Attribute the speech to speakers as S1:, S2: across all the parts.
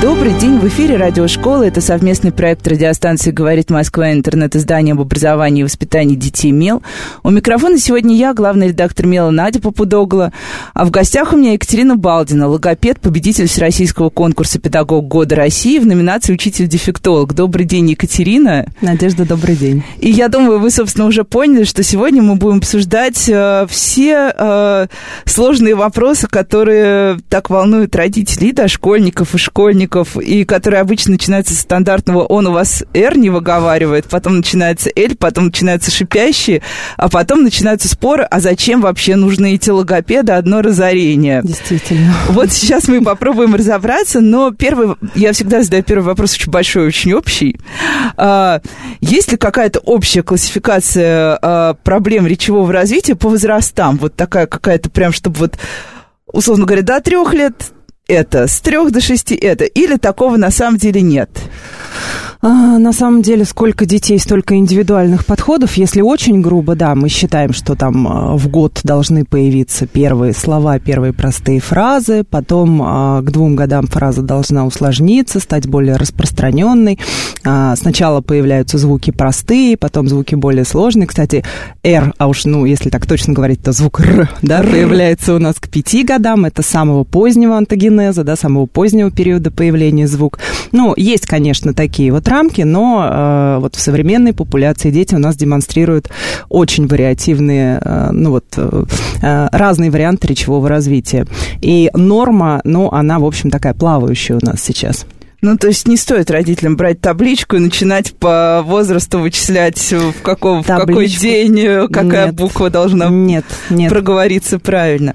S1: Добрый день, в эфире радиошкола. Это совместный проект радиостанции «Говорит Москва» интернет-издание об образовании и воспитании детей МЕЛ. У микрофона сегодня я, главный редактор МЕЛа Надя Попудогла. А в гостях у меня Екатерина Балдина, логопед, победитель Всероссийского конкурса «Педагог года России» в номинации «Учитель-дефектолог». Добрый день, Екатерина.
S2: Надежда, добрый день.
S1: И я думаю, вы, собственно, уже поняли, что сегодня мы будем обсуждать э, все э, сложные вопросы, которые так волнуют родителей, и дошкольников, и школьников школьников, и которые обычно начинаются с стандартного «он у вас R не выговаривает», потом начинается L, потом начинаются шипящие, а потом начинаются споры, а зачем вообще нужны эти логопеды, одно разорение.
S2: Действительно.
S1: Вот сейчас мы попробуем разобраться, но первый, я всегда задаю первый вопрос очень большой, очень общий. А, есть ли какая-то общая классификация а, проблем речевого развития по возрастам? Вот такая какая-то прям, чтобы вот условно говоря, до трех лет это, с трех до шести это, или такого на самом деле нет?
S2: А, на самом деле, сколько детей, столько индивидуальных подходов. Если очень грубо, да, мы считаем, что там а, в год должны появиться первые слова, первые простые фразы, потом а, к двум годам фраза должна усложниться, стать более распространенной. А, сначала появляются звуки простые, потом звуки более сложные. Кстати, «р», а уж, ну, если так точно говорить, то звук «р», да, появляется у нас к пяти годам. Это самого позднего антогенеза, да, самого позднего периода появления звук. Ну, есть, конечно, такие вот рамки, но э, вот в современной популяции дети у нас демонстрируют очень вариативные, э, ну вот, э, э, разные варианты речевого развития. И норма, ну, она, в общем, такая плавающая у нас сейчас.
S1: Ну, то есть не стоит родителям брать табличку и начинать по возрасту вычислять, в, каком, в какой день э, какая нет, буква должна нет, нет. проговориться правильно.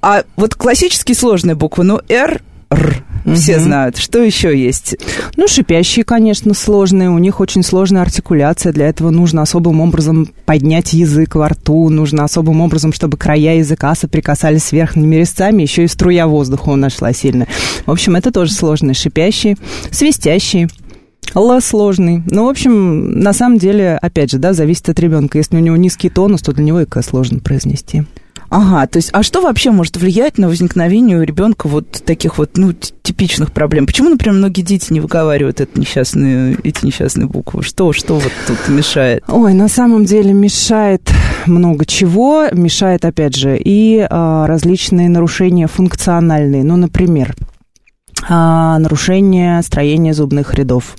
S1: А вот классические сложные буквы, ну, R, R, угу. все знают. Что еще есть?
S2: Ну, шипящие, конечно, сложные. У них очень сложная артикуляция. Для этого нужно особым образом поднять язык во рту. Нужно особым образом, чтобы края языка соприкасались с верхними резцами. Еще и струя воздуха у нас шла сильно. В общем, это тоже сложные. Шипящие, свистящие. Л сложный. Ну, в общем, на самом деле, опять же, да, зависит от ребенка. Если у него низкий тонус, то для него и К сложно произнести.
S1: Ага, то есть, а что вообще может влиять на возникновение у ребенка вот таких вот, ну, типичных проблем? Почему, например, многие дети не выговаривают это несчастные, эти несчастные буквы? Что, что вот тут мешает?
S2: Ой, на самом деле мешает много чего. Мешает, опять же, и а, различные нарушения функциональные. Ну, например, а, нарушение строения зубных рядов,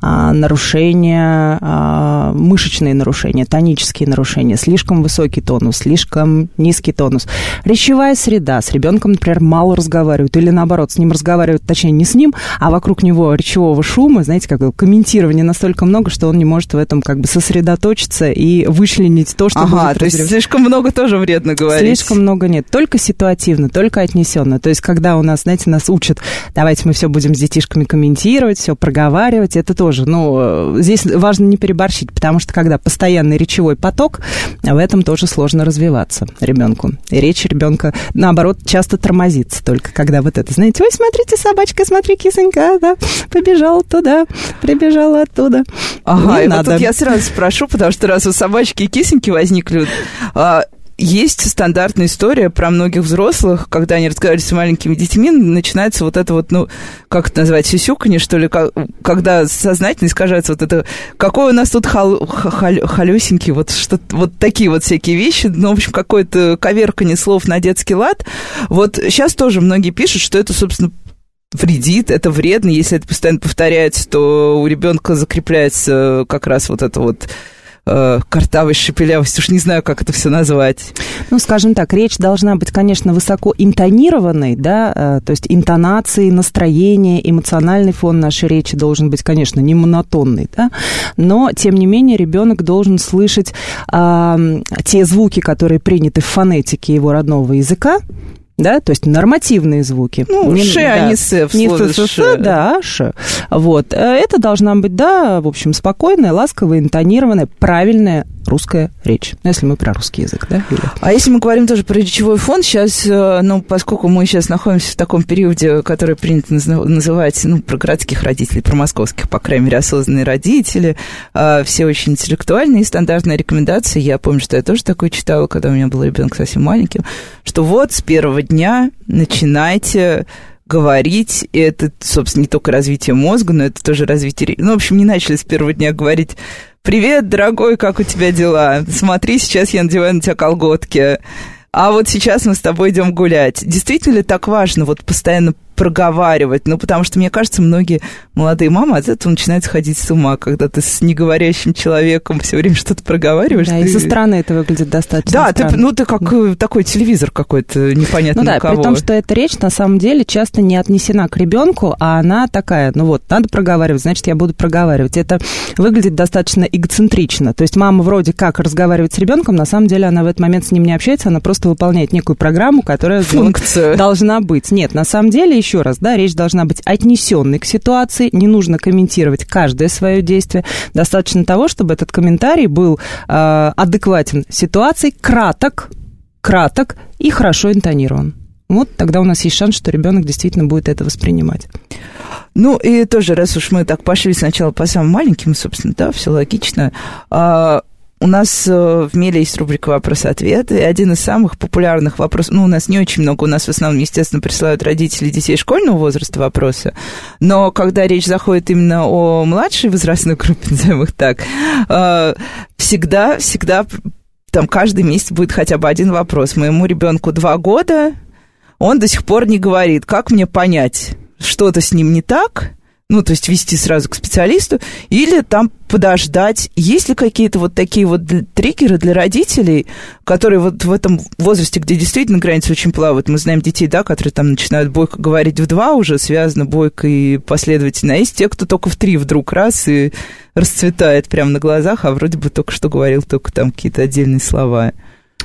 S2: а, нарушение, а, мышечные нарушения, тонические нарушения, слишком высокий тонус, слишком низкий тонус. Речевая среда. С ребенком, например, мало разговаривают, или наоборот, с ним разговаривают, точнее, не с ним, а вокруг него речевого шума, знаете, как комментирования настолько много, что он не может в этом как бы сосредоточиться и вычленить то, что
S1: ага, будет то есть слишком много тоже вредно говорить.
S2: Слишком много нет, только ситуативно, только отнесенно. То есть, когда у нас, знаете, нас учат, давайте мы все будем с детишками комментировать, все проговаривать, это тоже, ну, здесь важно не переборщить, потому что когда постоянный речевой поток, в этом тоже сложно развиваться ребенку. И речь ребенка, наоборот, часто тормозится только когда вот это, знаете, ой, смотрите, собачка, смотри, кисонька, да, побежала туда, прибежала оттуда.
S1: Ага, не и надо. вот тут я сразу спрошу, потому что раз у собачки и кисоньки возникли, а, есть стандартная история про многих взрослых, когда они разговаривают с маленькими детьми, начинается вот это вот, ну, как это назвать, сюсюканье, что ли, когда сознательно искажается вот это, какой у нас тут хал, хал, халюсенький, вот, что, вот такие вот всякие вещи, ну, в общем, какое-то коверканье слов на детский лад. Вот сейчас тоже многие пишут, что это, собственно, вредит, это вредно, если это постоянно повторяется, то у ребенка закрепляется как раз вот это вот э, картавость, шепелявость, уж не знаю, как это все назвать.
S2: Ну, скажем так, речь должна быть, конечно, высоко интонированной, да, э, то есть интонации, настроение, эмоциональный фон нашей речи должен быть, конечно, не монотонный, да, но, тем не менее, ребенок должен слышать э, те звуки, которые приняты в фонетике его родного языка, да, то есть нормативные звуки.
S1: Ну, не, ше, да, а не с, в не с, ш.
S2: да, ш. Вот. Э, это должна быть, да, в общем, спокойная, ласковая, интонированная, правильная русская речь. Ну, если мы про русский язык, да? Или...
S1: А если мы говорим тоже про речевой фонд, сейчас, э, ну, поскольку мы сейчас находимся в таком периоде, который принято называть, ну, про городских родителей, про московских, по крайней мере, осознанные родители, э, все очень интеллектуальные, стандартная рекомендация, я помню, что я тоже такое читала, когда у меня был ребенок совсем маленьким, что вот с первого дня начинайте говорить, и это, собственно, не только развитие мозга, но это тоже развитие... Ну, в общем, не начали с первого дня говорить «Привет, дорогой, как у тебя дела? Смотри, сейчас я надеваю на тебя колготки» а вот сейчас мы с тобой идем гулять. Действительно ли так важно вот постоянно проговаривать? Ну, потому что, мне кажется, многие молодые мамы от этого начинают сходить с ума, когда ты с неговорящим человеком все время что-то проговариваешь.
S2: Да,
S1: ты...
S2: и со стороны это выглядит достаточно
S1: Да, ты, ну, ты как да. такой телевизор какой-то непонятно
S2: Ну да,
S1: кого.
S2: при том, что эта речь на самом деле часто не отнесена к ребенку, а она такая, ну вот, надо проговаривать, значит, я буду проговаривать. Это выглядит достаточно эгоцентрично. То есть мама вроде как разговаривает с ребенком, на самом деле она в этот момент с ним не общается, она просто выполняет некую программу, которая
S1: Функцию.
S2: должна быть. Нет, на самом деле, еще раз, да, речь должна быть отнесенной к ситуации, не нужно комментировать каждое свое действие. Достаточно того, чтобы этот комментарий был э, адекватен ситуации, краток, краток и хорошо интонирован. Вот тогда у нас есть шанс, что ребенок действительно будет это воспринимать.
S1: Ну, и тоже, раз уж мы так пошли сначала по самым маленьким, собственно, да, все логично. А, у нас э, в Меле есть рубрика «Вопрос-ответ», и один из самых популярных вопросов, ну, у нас не очень много, у нас в основном, естественно, присылают родители детей школьного возраста вопросы, но когда речь заходит именно о младшей возрастной группе, назовем их так, э, всегда, всегда там каждый месяц будет хотя бы один вопрос. Моему ребенку два года, он до сих пор не говорит, как мне понять, что-то с ним не так – ну, то есть вести сразу к специалисту, или там подождать. Есть ли какие-то вот такие вот триггеры для родителей, которые вот в этом возрасте, где действительно границы очень плавают, мы знаем детей, да, которые там начинают бойко говорить в два уже, связано бойко и последовательно, а есть те, кто только в три вдруг раз и расцветает прямо на глазах, а вроде бы только что говорил только там какие-то отдельные слова.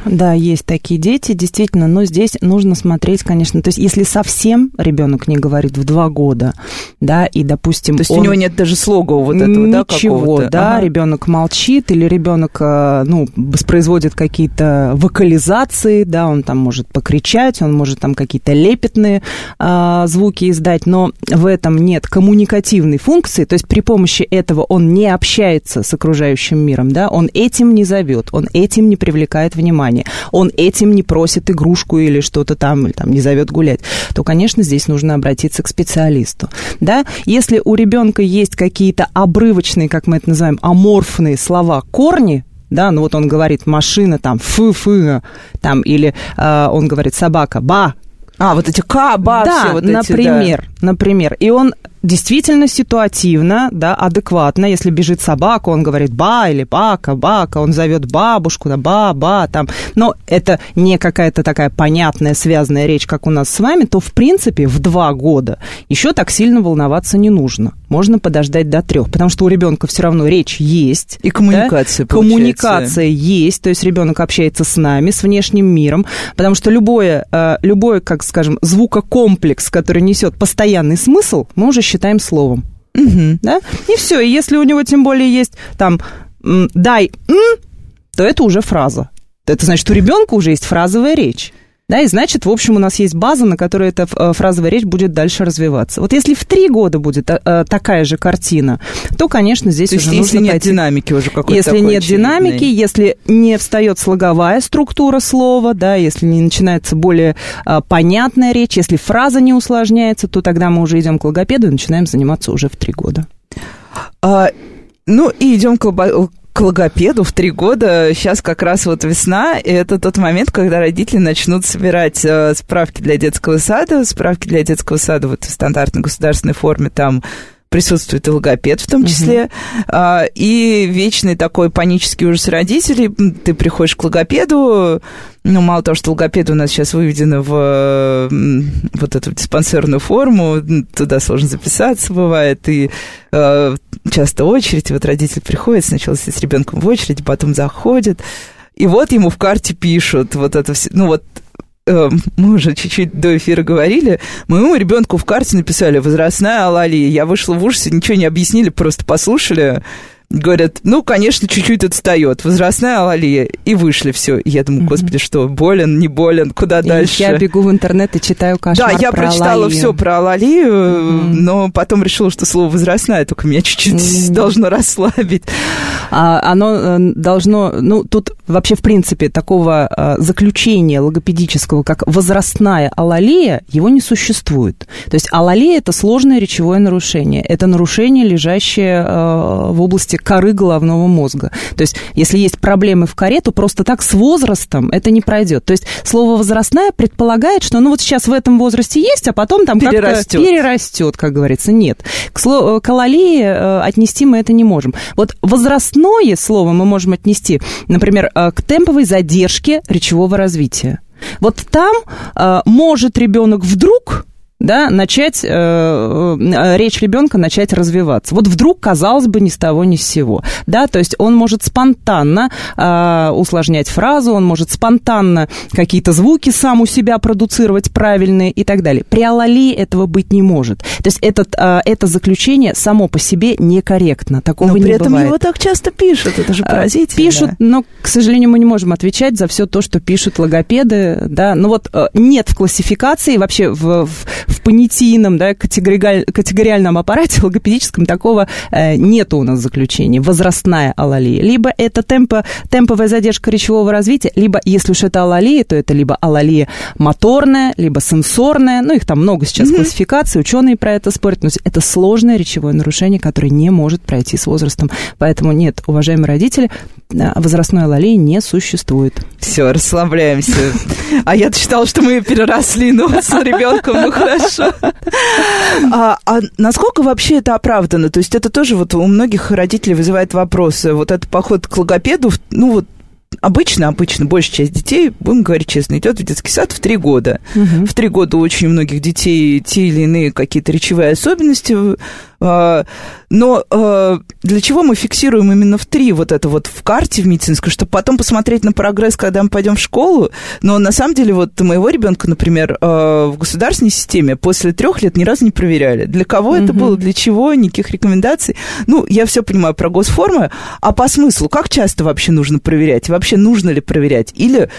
S2: Да, есть такие дети, действительно, но здесь нужно смотреть, конечно, то есть если совсем ребенок не говорит в два года, да, и, допустим,
S1: то есть он... у него нет даже слога вот этого,
S2: да,
S1: какого-то?
S2: да, ага. ребенок молчит или ребенок, э, ну, воспроизводит какие-то вокализации, да, он там может покричать, он может там какие-то лепетные а, звуки издать, но в этом нет коммуникативной функции, то есть при помощи этого он не общается с окружающим миром, да, он этим не зовет, он этим не привлекает внимание внимание, он этим не просит игрушку или что-то там, или там не зовет гулять, то, конечно, здесь нужно обратиться к специалисту. Да? Если у ребенка есть какие-то обрывочные, как мы это называем, аморфные слова, корни, да, ну вот он говорит машина, там, фы-фы, там, или э, он говорит собака, ба,
S1: а, вот эти ка, ба,
S2: да,
S1: все вот
S2: например,
S1: да.
S2: например. И он действительно ситуативно, да, адекватно. Если бежит собака, он говорит ба или бака, бака, он зовет бабушку, да, ба, ба, там. Но это не какая-то такая понятная, связанная речь, как у нас с вами, то, в принципе, в два года еще так сильно волноваться не нужно. Можно подождать до трех, потому что у ребенка все равно речь есть.
S1: И коммуникация,
S2: да? Коммуникация есть, то есть ребенок общается с нами, с внешним миром, потому что любое, э, любое, как скажем, звукокомплекс, который несет постоянный смысл, мы уже считаем словом. Угу. Да? И все. И если у него тем более есть там дай, то это уже фраза. Это значит, у ребенка уже есть фразовая речь. Да, и значит, в общем, у нас есть база, на которой эта э, фразовая речь будет дальше развиваться. Вот если в три года будет а, а, такая же картина, то, конечно, здесь
S1: то
S2: уже
S1: есть,
S2: нужно
S1: если нет динамики уже какой-то
S2: Если нет очевидной. динамики, если не встает слоговая структура слова, да, если не начинается более понятная речь, если фраза не усложняется, то тогда мы уже идем к логопеду и начинаем заниматься уже в три года.
S1: А, ну и идем к к логопеду в три года. Сейчас как раз вот весна, и это тот момент, когда родители начнут собирать э, справки для детского сада. Справки для детского сада вот в стандартной государственной форме там присутствует и логопед в том числе, uh-huh. и вечный такой панический ужас родителей. Ты приходишь к логопеду, ну, мало того, что логопед у нас сейчас выведено в вот эту диспансерную форму, туда сложно записаться бывает, и э, часто очередь, вот родитель приходит, сначала с ребенком в очередь, потом заходит, и вот ему в карте пишут вот это все, ну вот Э, мы уже чуть-чуть до эфира говорили, моему ребенку в карте написали возрастная алалия. Я вышла в ужасе, ничего не объяснили, просто послушали. Говорят, ну, конечно, чуть-чуть отстает, возрастная алалия, и вышли все. Я думаю, господи, что, болен, не болен, куда и дальше?
S2: Я бегу в интернет и читаю кошмар
S1: Да, я про прочитала алалию. все про алалию, mm-hmm. но потом решила, что слово возрастная только меня чуть-чуть mm-hmm. должно расслабить.
S2: А, оно э, должно, ну, тут вообще, в принципе, такого а, заключения логопедического, как возрастная алалия, его не существует. То есть алалия – это сложное речевое нарушение. Это нарушение, лежащее а, в области коры головного мозга. То есть если есть проблемы в коре, то просто так с возрастом это не пройдет. То есть слово «возрастная» предполагает, что ну вот сейчас в этом возрасте есть, а потом там как-то перерастет, как говорится. Нет. К, слову, к алалии э, отнести мы это не можем. Вот возрастное слово мы можем отнести, например, э, к темповой задержке речевого развития. Вот там э, может ребенок вдруг да, начать, э, э, речь ребенка начать развиваться. Вот вдруг, казалось бы, ни с того, ни с сего, да, то есть он может спонтанно э, усложнять фразу, он может спонтанно какие-то звуки сам у себя продуцировать правильные и так далее. При алалии этого быть не может. То есть этот, э, это заключение само по себе некорректно, такого но
S1: не
S2: при этом
S1: его так часто пишут, это же э, поразительно.
S2: Пишут, но, к сожалению, мы не можем отвечать за все то, что пишут логопеды, да, ну вот э, нет в классификации вообще в, в в понятийном, да, категориаль, категориальном аппарате логопедическом такого э, нету у нас заключения. Возрастная алалия. Либо это темпо, темповая задержка речевого развития, либо, если уж это алалия, то это либо алалия моторная, либо сенсорная. Ну, их там много сейчас mm-hmm. классификаций, ученые про это спорят. Но это сложное речевое нарушение, которое не может пройти с возрастом. Поэтому нет, уважаемые родители, возрастной алалии не существует.
S1: Все, расслабляемся. А я считала, что мы переросли, но с ребенком, ну хорошо. А, а насколько вообще это оправдано? То есть это тоже вот у многих родителей вызывает вопросы. Вот этот поход к логопеду, ну вот обычно, обычно большая часть детей, будем говорить честно, идет в детский сад в три года. Угу. В три года у очень многих детей те или иные какие-то речевые особенности а, но а, для чего мы фиксируем именно в три вот это вот в карте в медицинской, чтобы потом посмотреть на прогресс, когда мы пойдем в школу. Но на самом деле вот моего ребенка, например, а, в государственной системе после трех лет ни разу не проверяли. Для кого mm-hmm. это было, для чего, никаких рекомендаций. Ну, я все понимаю про госформы, а по смыслу, как часто вообще нужно проверять? Вообще нужно ли проверять? Или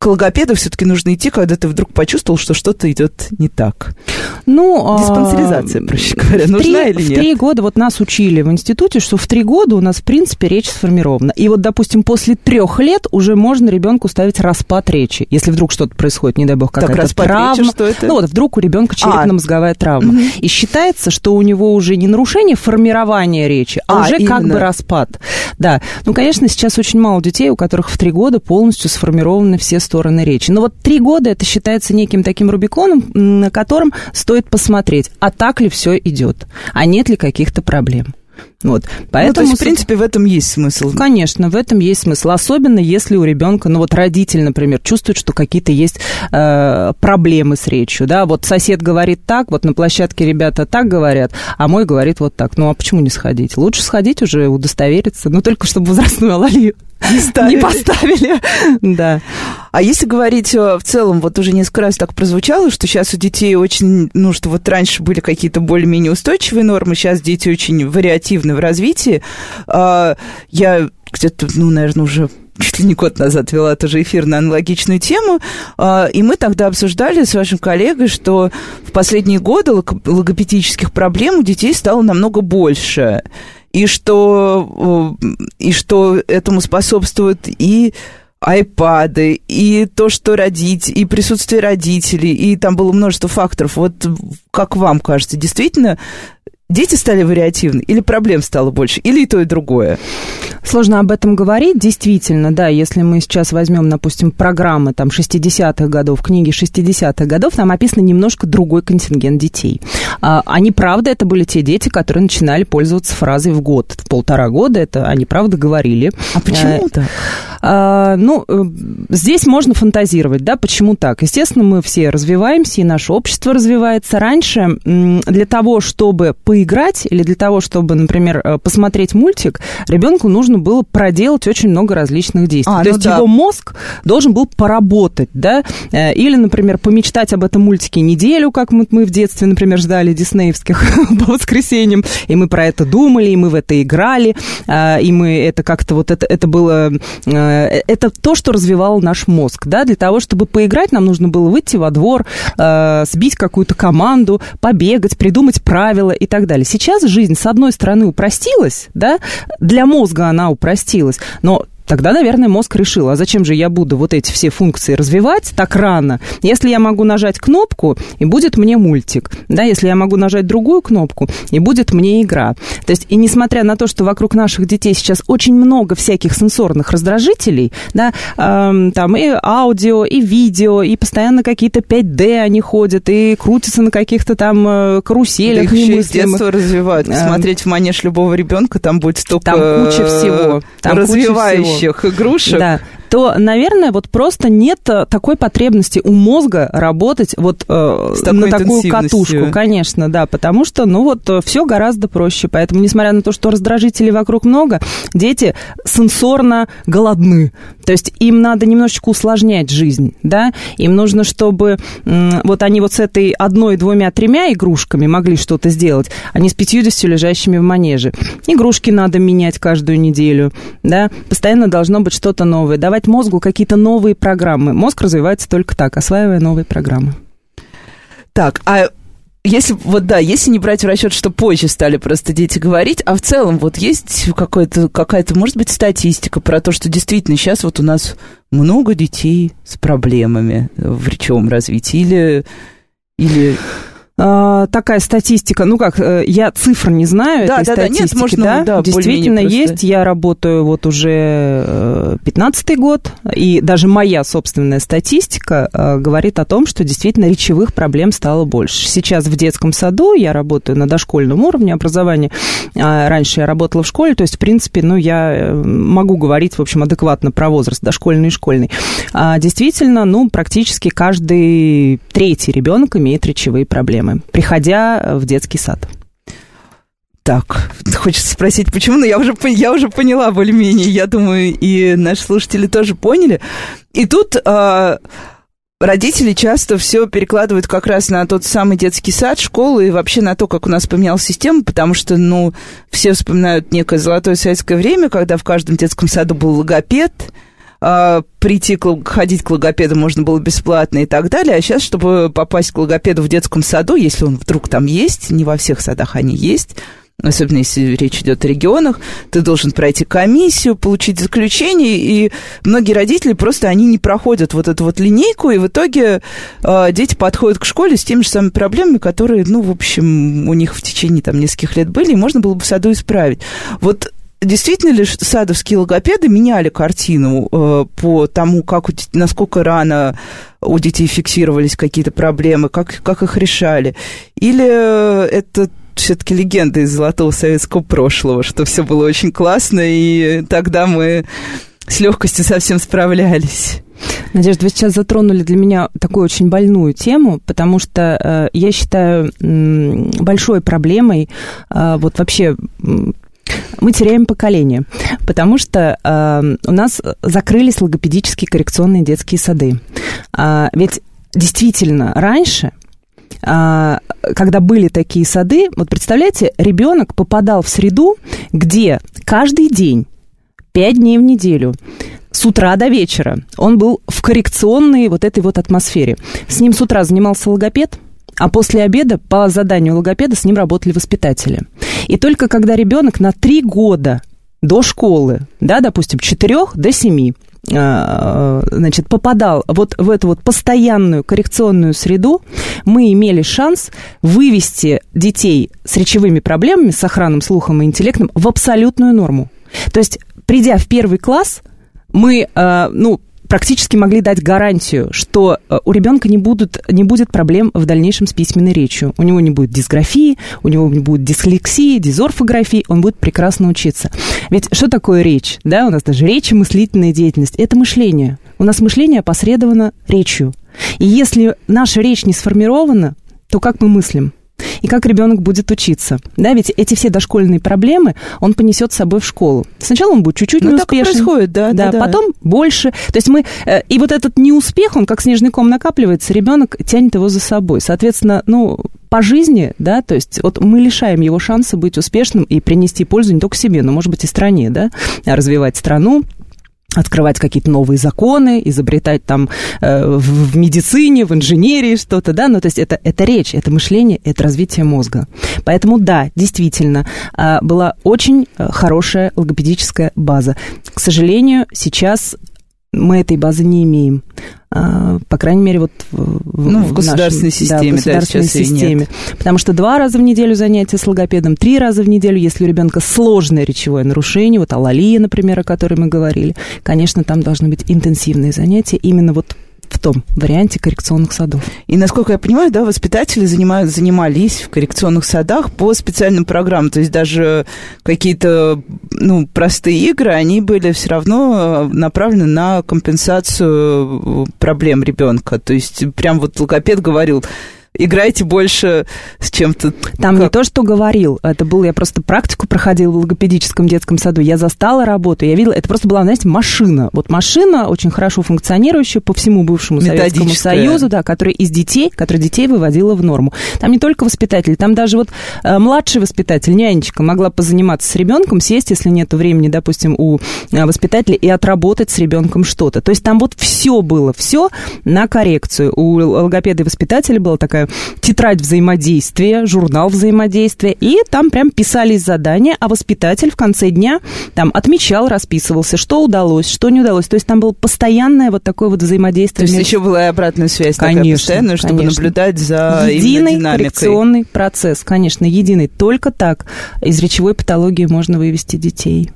S1: к логопеду все-таки нужно идти, когда ты вдруг почувствовал, что что-то идет не так.
S2: Ну,
S1: диспансеризация, проще говоря, нужна
S2: три,
S1: или нет?
S2: В три года вот нас учили в институте, что в три года у нас, в принципе, речь сформирована. И вот, допустим, после трех лет уже можно ребенку ставить распад речи. Если вдруг что-то происходит, не дай бог, какая-то травма. Речи, что это? Ну вот вдруг у ребенка черепно-мозговая а. травма. Угу. И считается, что у него уже не нарушение формирования речи, а, а уже именно. как бы распад. Да. Ну, конечно, сейчас очень мало детей, у которых в три года полностью сформированы все стороны речи. Но вот три года это считается неким таким Рубиконом, на котором стоит посмотреть, а так ли все идет, а нет ли каких-то проблем. Вот.
S1: Поэтому, ну, то есть, в принципе, в этом есть смысл.
S2: Конечно, в этом есть смысл. Особенно если у ребенка, ну вот родитель, например, чувствует, что какие-то есть э, проблемы с речью. Да? Вот сосед говорит так, вот на площадке ребята так говорят, а мой говорит вот так. Ну а почему не сходить? Лучше сходить уже, удостовериться, но только чтобы возрастную алалию не, не поставили. да.
S1: А если говорить э, в целом, вот уже несколько раз так прозвучало, что сейчас у детей очень, ну, что вот раньше были какие-то более-менее устойчивые нормы, сейчас дети очень вариативны в развитии. А, я где-то, ну, наверное, уже чуть ли не год назад вела тоже эфир на аналогичную тему, а, и мы тогда обсуждали с вашим коллегой, что в последние годы логопедических проблем у детей стало намного больше и что, э, и что этому способствует и айпады, и то, что родить, и присутствие родителей, и там было множество факторов. Вот как вам кажется, действительно дети стали вариативны, или проблем стало больше, или и то, и другое?
S2: Сложно об этом говорить, действительно, да, если мы сейчас возьмем, допустим, программы там 60-х годов, книги 60-х годов, там описан немножко другой контингент детей. А, они, правда, это были те дети, которые начинали пользоваться фразой в год, в полтора года, это они, правда, говорили.
S1: А почему так?
S2: А, ну, э, здесь можно фантазировать, да, почему так? Естественно, мы все развиваемся, и наше общество развивается. Раньше для того, чтобы поиграть или для того, чтобы, например, э, посмотреть мультик, ребенку нужно было проделать очень много различных действий. А, То ну есть да. его мозг должен был поработать, да, э, или, например, помечтать об этом мультике неделю, как мы, мы в детстве, например, ждали диснеевских по воскресеньям, и мы про это думали, и мы в это играли, и мы это как-то вот это, это было это то, что развивал наш мозг, да, для того, чтобы поиграть, нам нужно было выйти во двор, э, сбить какую-то команду, побегать, придумать правила и так далее. Сейчас жизнь, с одной стороны, упростилась, да, для мозга она упростилась, но Тогда, наверное, мозг решил, а зачем же я буду вот эти все функции развивать так рано, если я могу нажать кнопку, и будет мне мультик, да, если я могу нажать другую кнопку, и будет мне игра. То есть, и несмотря на то, что вокруг наших детей сейчас очень много всяких сенсорных раздражителей, да, э, там и аудио, и видео, и постоянно какие-то 5D они ходят, и крутятся на каких-то там э, каруселях.
S1: Да их еще с детства развивают. Э, Смотреть в манеж любого ребенка, там будет столько...
S2: Там куча всего.
S1: Там развивающих детских игрушек.
S2: Да то, наверное, вот просто нет э, такой потребности у мозга работать вот э, на такую катушку, конечно, да, потому что, ну вот, э, все гораздо проще. Поэтому, несмотря на то, что раздражителей вокруг много, дети сенсорно голодны. То есть им надо немножечко усложнять жизнь, да, им нужно, чтобы э, вот они вот с этой одной, двумя, тремя игрушками могли что-то сделать, а не с пятьюдесятью лежащими в манеже. Игрушки надо менять каждую неделю, да, постоянно должно быть что-то новое. Давать давать мозгу какие-то новые программы. Мозг развивается только так, осваивая новые программы.
S1: Так, а если, вот да, если не брать в расчет, что позже стали просто дети говорить, а в целом вот есть какая-то, какая-то, может быть, статистика про то, что действительно сейчас вот у нас много детей с проблемами в речевом развитии или, или
S2: а, такая статистика, ну как, э, я цифр не знаю да, этой да, статистики, да, нет, можно, да, да действительно есть, я работаю вот уже 15 год, и даже моя собственная статистика э, говорит о том, что действительно речевых проблем стало больше. Сейчас в детском саду я работаю на дошкольном уровне образования, а раньше я работала в школе, то есть, в принципе, ну, я э, могу говорить, в общем, адекватно про возраст дошкольный и школьный. А действительно, ну, практически каждый третий ребенок имеет речевые проблемы проблемы, приходя в детский сад.
S1: Так, хочется спросить, почему, но я уже, я уже поняла более-менее, я думаю, и наши слушатели тоже поняли. И тут э, родители часто все перекладывают как раз на тот самый детский сад, школу и вообще на то, как у нас поменялась система, потому что, ну, все вспоминают некое золотое советское время, когда в каждом детском саду был логопед, э, прийти, к, ходить к логопеду можно было бесплатно и так далее. А сейчас, чтобы попасть к логопеду в детском саду, если он вдруг там есть, не во всех садах они есть, особенно если речь идет о регионах, ты должен пройти комиссию, получить заключение, и многие родители просто, они не проходят вот эту вот линейку, и в итоге э, дети подходят к школе с теми же самыми проблемами, которые, ну, в общем, у них в течение там нескольких лет были, и можно было бы в саду исправить. Вот действительно ли садовские логопеды меняли картину э, по тому, как, насколько рано у детей фиксировались какие-то проблемы, как, как их решали? Или это все-таки легенда из золотого советского прошлого, что все было очень классно, и тогда мы с легкостью совсем справлялись?
S2: Надежда, вы сейчас затронули для меня такую очень больную тему, потому что э, я считаю э, большой проблемой э, вот вообще мы теряем поколение, потому что э, у нас закрылись логопедические коррекционные детские сады. А, ведь действительно раньше а, когда были такие сады, вот представляете, ребенок попадал в среду, где каждый день, пять дней в неделю, с утра до вечера он был в коррекционной вот этой вот атмосфере. С ним с утра занимался логопед, а после обеда по заданию логопеда с ним работали воспитатели. И только когда ребенок на три года до школы, да, допустим, 4 до 7, а, значит, попадал вот в эту вот постоянную коррекционную среду, мы имели шанс вывести детей с речевыми проблемами, с охранным слухом и интеллектом в абсолютную норму. То есть, придя в первый класс, мы, а, ну, практически могли дать гарантию, что э, у ребенка не, будут, не будет проблем в дальнейшем с письменной речью. У него не будет дисграфии, у него не будет дислексии, дизорфографии, он будет прекрасно учиться. Ведь что такое речь? Да, у нас даже речь и мыслительная деятельность. Это мышление. У нас мышление опосредовано речью. И если наша речь не сформирована, то как мы мыслим? И как ребенок будет учиться. Да, ведь эти все дошкольные проблемы он понесет с собой в школу. Сначала он будет чуть-чуть ну, неуспешен.
S1: Так происходит, да,
S2: да, да, потом да. больше. То есть мы... Э, и вот этот неуспех, он как снежный ком накапливается, ребенок тянет его за собой. Соответственно, ну, по жизни, да, то есть вот мы лишаем его шанса быть успешным и принести пользу не только себе, но, может быть, и стране, да, развивать страну, открывать какие-то новые законы, изобретать там э, в, в медицине, в инженерии что-то, да, ну, то есть это, это речь, это мышление, это развитие мозга. Поэтому, да, действительно, э, была очень э, хорошая логопедическая база. К сожалению, сейчас мы этой базы не имеем. А, по крайней мере, вот
S1: в, ну, в государственной нашем, системе,
S2: да, в государственной да, системе. Потому что два раза в неделю занятия с логопедом, три раза в неделю, если у ребенка сложное речевое нарушение, вот алалия, например, о которой мы говорили, конечно, там должны быть интенсивные занятия именно вот том варианте коррекционных садов.
S1: И, насколько я понимаю, да, воспитатели занимают, занимались в коррекционных садах по специальным программам, то есть даже какие-то, ну, простые игры, они были все равно направлены на компенсацию проблем ребенка. То есть прям вот логопед говорил, играйте больше с чем-то.
S2: Там как... не то, что говорил, это был, я просто практику проходила в логопедическом детском саду, я застала работу, я видела, это просто была, знаете, машина. Вот машина, очень хорошо функционирующая по всему бывшему Советскому Союзу, да, которая из детей, которая детей выводила в норму. Там не только воспитатель, там даже вот э, младший воспитатель, нянечка, могла позаниматься с ребенком, сесть, если нет времени, допустим, у э, воспитателя, и отработать с ребенком что-то. То есть там вот все было, все на коррекцию. У логопеда и воспитателя была такая тетрадь взаимодействия, журнал взаимодействия, и там прям писались задания, а воспитатель в конце дня там отмечал, расписывался, что удалось, что не удалось. То есть там было постоянное вот такое вот взаимодействие.
S1: То есть еще была и обратная связь
S2: конечно,
S1: такая постоянная, чтобы конечно. наблюдать за
S2: единый коррекционный процесс, конечно, единый. Только так из речевой патологии можно вывести детей.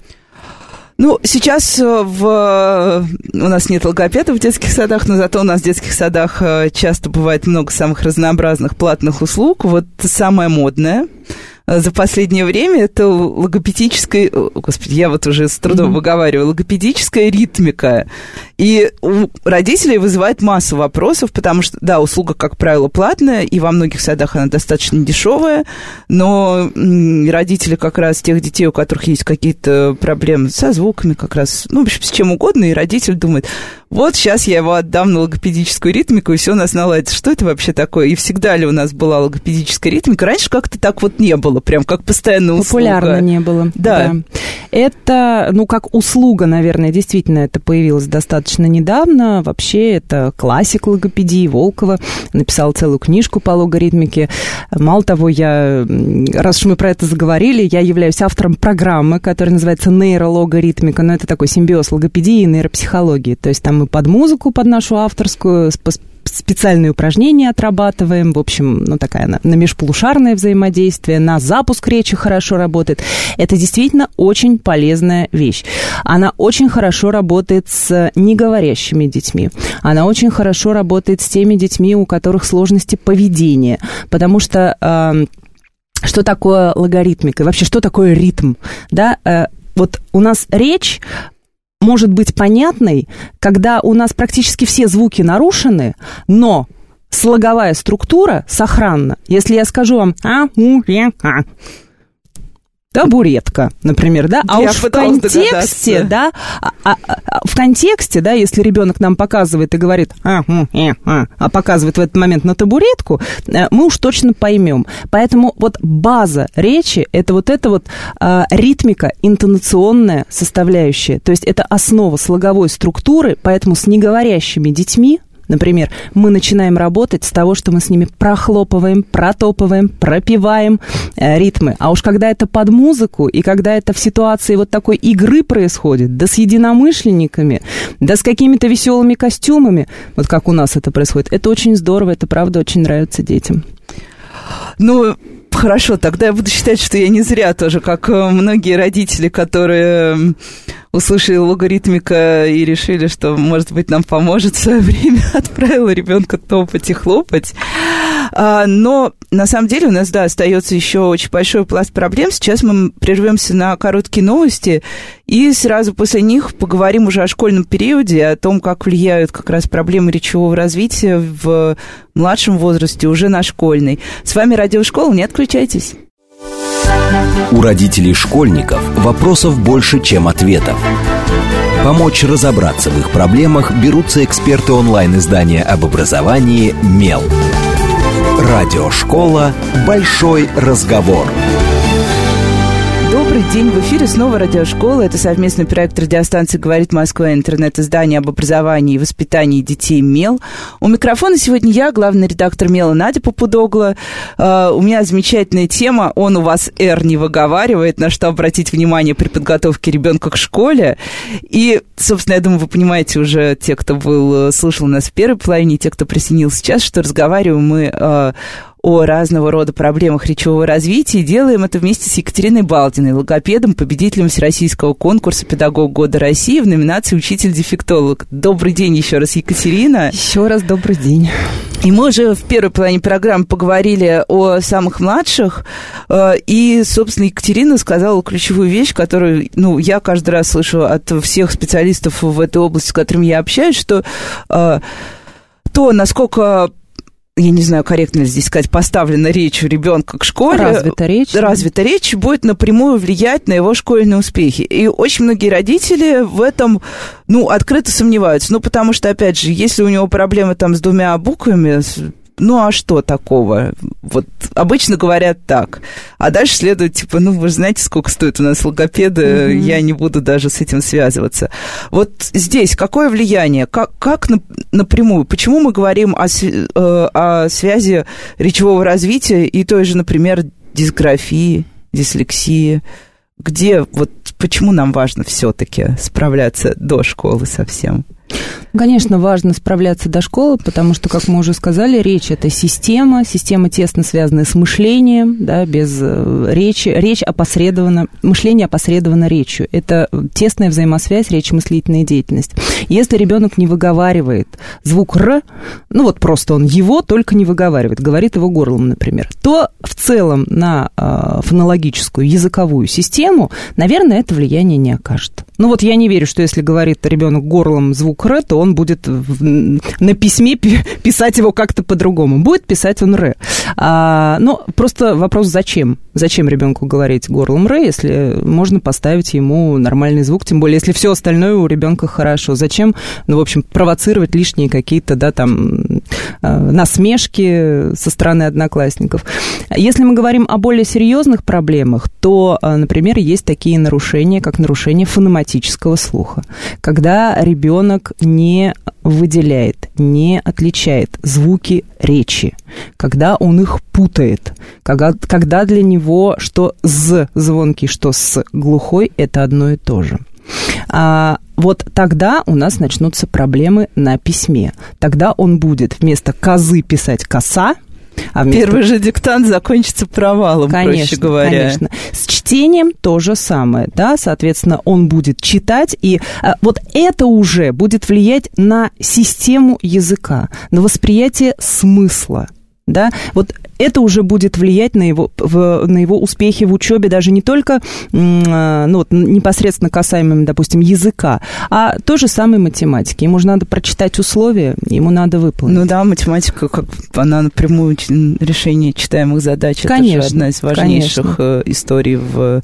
S1: Ну, сейчас э, в... у нас нет логопедов в детских садах, но зато у нас в детских садах э, часто бывает много самых разнообразных платных услуг. Вот самое модное – Э, за последнее время, это логопедическая, господи, я вот уже с трудом mm-hmm. выговариваю, логопедическая ритмика. И у родителей вызывает массу вопросов, потому что, да, услуга, как правило, платная, и во многих садах она достаточно дешевая, но родители как раз тех детей, у которых есть какие-то проблемы со звуками, как раз, ну, в общем, с чем угодно, и родитель думает, вот сейчас я его отдам на логопедическую ритмику, и все у нас наладится. Что это вообще такое? И всегда ли у нас была логопедическая ритмика? Раньше как-то так вот не было, прям как постоянно услуга.
S2: Популярно не было.
S1: Да. да.
S2: Это, ну, как услуга, наверное, действительно, это появилось достаточно недавно. Вообще, это классик логопедии, Волкова написал целую книжку по логоритмике. Мало того, я, раз уж мы про это заговорили, я являюсь автором программы, которая называется нейрологоритмика, но это такой симбиоз логопедии и нейропсихологии. То есть там мы под музыку, под нашу авторскую, специальные упражнения отрабатываем. В общем, ну, такая на, на межполушарное взаимодействие, на запуск речи хорошо работает. Это действительно очень полезная вещь. Она очень хорошо работает с неговорящими детьми. Она очень хорошо работает с теми детьми, у которых сложности поведения. Потому что э, что такое логаритмика? И вообще, что такое ритм? Да, э, вот у нас речь может быть понятной, когда у нас практически все звуки нарушены, но слоговая структура сохранна. Если я скажу вам а, у, ре, а, табуретка, например, да, а
S1: Я
S2: уж в контексте, да, а, а, а, в контексте, да, если ребенок нам показывает и говорит, а, э, а, а показывает в этот момент на табуретку, э, мы уж точно поймем. Поэтому вот база речи это вот эта вот а, ритмика, интонационная составляющая, то есть это основа слоговой структуры, поэтому с неговорящими детьми Например, мы начинаем работать с того, что мы с ними прохлопываем, протопываем, пропиваем э, ритмы. А уж когда это под музыку, и когда это в ситуации вот такой игры происходит, да с единомышленниками, да с какими-то веселыми костюмами, вот как у нас это происходит, это очень здорово, это правда очень нравится детям.
S1: Ну, Хорошо, тогда я буду считать, что я не зря тоже, как э, многие родители, которые услышали логаритмика и решили, что, может быть, нам поможет в свое время, отправила ребенка топать и хлопать. А, но на самом деле у нас, да, остается еще очень большой пласт проблем. Сейчас мы прервемся на короткие новости и сразу после них поговорим уже о школьном периоде, о том, как влияют как раз проблемы речевого развития в младшем возрасте, уже на школьный. С вами Радиошкола, не отключайтесь.
S3: У родителей школьников вопросов больше, чем ответов. Помочь разобраться в их проблемах берутся эксперты онлайн-издания об образовании «Мел». Радиошкола «Большой разговор».
S1: Добрый день, в эфире снова радиошкола. Это совместный проект радиостанции «Говорит Москва» интернет-издание об образовании и воспитании детей «Мел». У микрофона сегодня я, главный редактор «Мела» Надя Попудогла. Uh, у меня замечательная тема. Он у вас «Р» не выговаривает, на что обратить внимание при подготовке ребенка к школе. И, собственно, я думаю, вы понимаете уже, те, кто был, слушал нас в первой половине, те, кто присоединился сейчас, что разговариваем мы uh, о разного рода проблемах речевого развития. Делаем это вместе с Екатериной Балдиной, логопедом, победителем Всероссийского конкурса «Педагог года России» в номинации «Учитель-дефектолог». Добрый день еще раз, Екатерина.
S2: Еще раз добрый день.
S1: И мы уже в первой половине программы поговорили о самых младших, э, и, собственно, Екатерина сказала ключевую вещь, которую, ну, я каждый раз слышу от всех специалистов в этой области, с которыми я общаюсь, что э, то, насколько я не знаю, корректно ли здесь сказать, поставлена речь у ребенка к школе.
S2: Развита речь.
S1: Развита речь будет напрямую влиять на его школьные успехи. И очень многие родители в этом, ну, открыто сомневаются. Ну, потому что, опять же, если у него проблемы там с двумя буквами, ну а что такого? Вот обычно говорят так. А дальше следует, типа, ну вы знаете, сколько стоит у нас логопеды, mm-hmm. я не буду даже с этим связываться. Вот здесь какое влияние? Как, как напрямую? Почему мы говорим о, э, о связи речевого развития и той же, например, дисграфии, дислексии? Где, вот почему нам важно все-таки справляться до школы совсем?
S2: Конечно, важно справляться до школы, потому что, как мы уже сказали, речь это система, система тесно связанная с мышлением, да, без э, речи, речь опосредована, мышление опосредовано речью. Это тесная взаимосвязь речи-мыслительная деятельность. Если ребенок не выговаривает звук «р», ну вот просто он его только не выговаривает, говорит его горлом, например, то в целом на э, фонологическую языковую систему, наверное, это влияние не окажет. Ну вот я не верю, что если говорит ребенок горлом звук «р», то он будет на письме писать его как-то по-другому. Будет писать он «р». А, ну, просто вопрос «зачем?» Зачем ребенку говорить горлом «р», если можно поставить ему нормальный звук, тем более, если все остальное у ребенка хорошо. Зачем, ну, в общем, провоцировать лишние какие-то, да, там, а, насмешки со стороны одноклассников. Если мы говорим о более серьезных проблемах, то, а, например, есть такие нарушения, как нарушение фонематического слуха. Когда ребенок не выделяет, не отличает звуки речи, когда он их путает, когда, когда для него что «з» звонкий, что «с» глухой – это одно и то же. А, вот тогда у нас начнутся проблемы на письме. Тогда он будет вместо «козы» писать «коса»,
S1: а вместо... Первый же диктант закончится провалом, конечно, проще говоря.
S2: Конечно. С чтением то же самое, да, соответственно, он будет читать, и а, вот это уже будет влиять на систему языка, на восприятие смысла да, вот это уже будет влиять на его, в, на его успехи в учебе даже не только а, ну, вот, непосредственно касаемым, допустим, языка, а то же самое математики. Ему же надо прочитать условия, ему надо выполнить.
S1: Ну да, математика, как она напрямую решение читаемых задач, конечно, это же одна из важнейших конечно. Э, историй в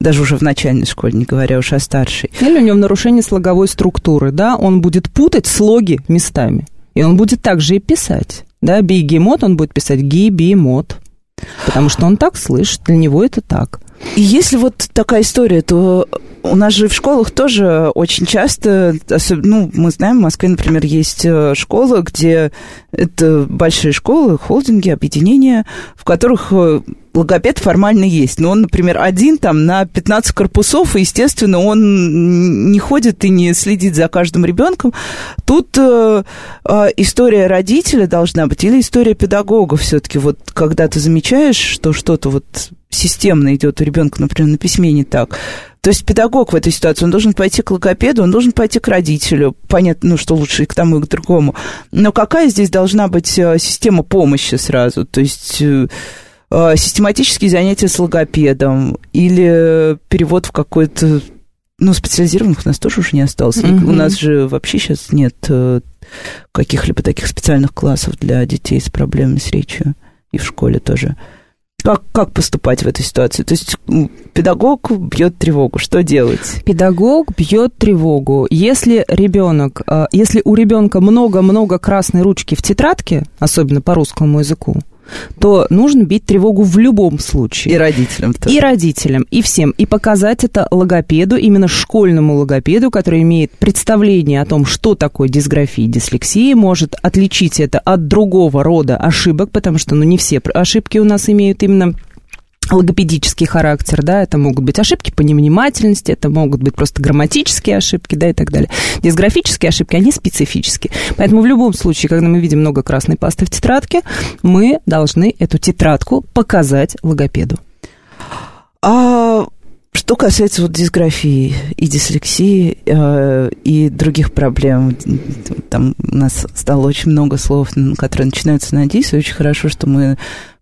S1: даже уже в начальной школе, не говоря уж о старшей.
S2: Или у него нарушение слоговой структуры, да, он будет путать слоги местами, и он будет также и писать. Да, бегемот, он будет писать гибемот, потому что он так слышит, для него это так.
S1: И если вот такая история, то у нас же в школах тоже очень часто, ну, мы знаем, в Москве, например, есть э, школы, где это большие школы, холдинги, объединения, в которых э, логопед формально есть, но он, например, один там на 15 корпусов, и, естественно, он не ходит и не следит за каждым ребенком. Тут э, э, история родителя должна быть или история педагога все-таки. Вот когда ты замечаешь, что что-то вот системно идет у ребенка, например, на письме не так. То есть педагог в этой ситуации, он должен пойти к логопеду, он должен пойти к родителю. Понятно, ну, что лучше и к тому, и к другому. Но какая здесь должна быть э, система помощи сразу? То есть э, э, систематические занятия с логопедом или перевод в какой-то ну, специализированных у нас тоже уже не осталось. Mm-hmm. У нас же вообще сейчас нет каких-либо таких специальных классов для детей с проблемами с речью. И в школе тоже. Как, как поступать в этой ситуации? То есть педагог бьет тревогу, что делать?
S2: Педагог бьет тревогу. Если ребенок, э, если у ребенка много-много красной ручки в тетрадке, особенно по русскому языку, то нужно бить тревогу в любом случае.
S1: И родителям
S2: тоже. И родителям, и всем. И показать это логопеду, именно школьному логопеду, который имеет представление о том, что такое дисграфия и дислексия, может отличить это от другого рода ошибок, потому что ну, не все ошибки у нас имеют именно логопедический характер, да, это могут быть ошибки по невнимательности, это могут быть просто грамматические ошибки, да, и так далее. Дисграфические ошибки, они специфические. Поэтому в любом случае, когда мы видим много красной пасты в тетрадке, мы должны эту тетрадку показать логопеду.
S1: А что касается вот дисграфии и дислексии э, и других проблем, там у нас стало очень много слов, которые начинаются на дис, и очень хорошо, что мы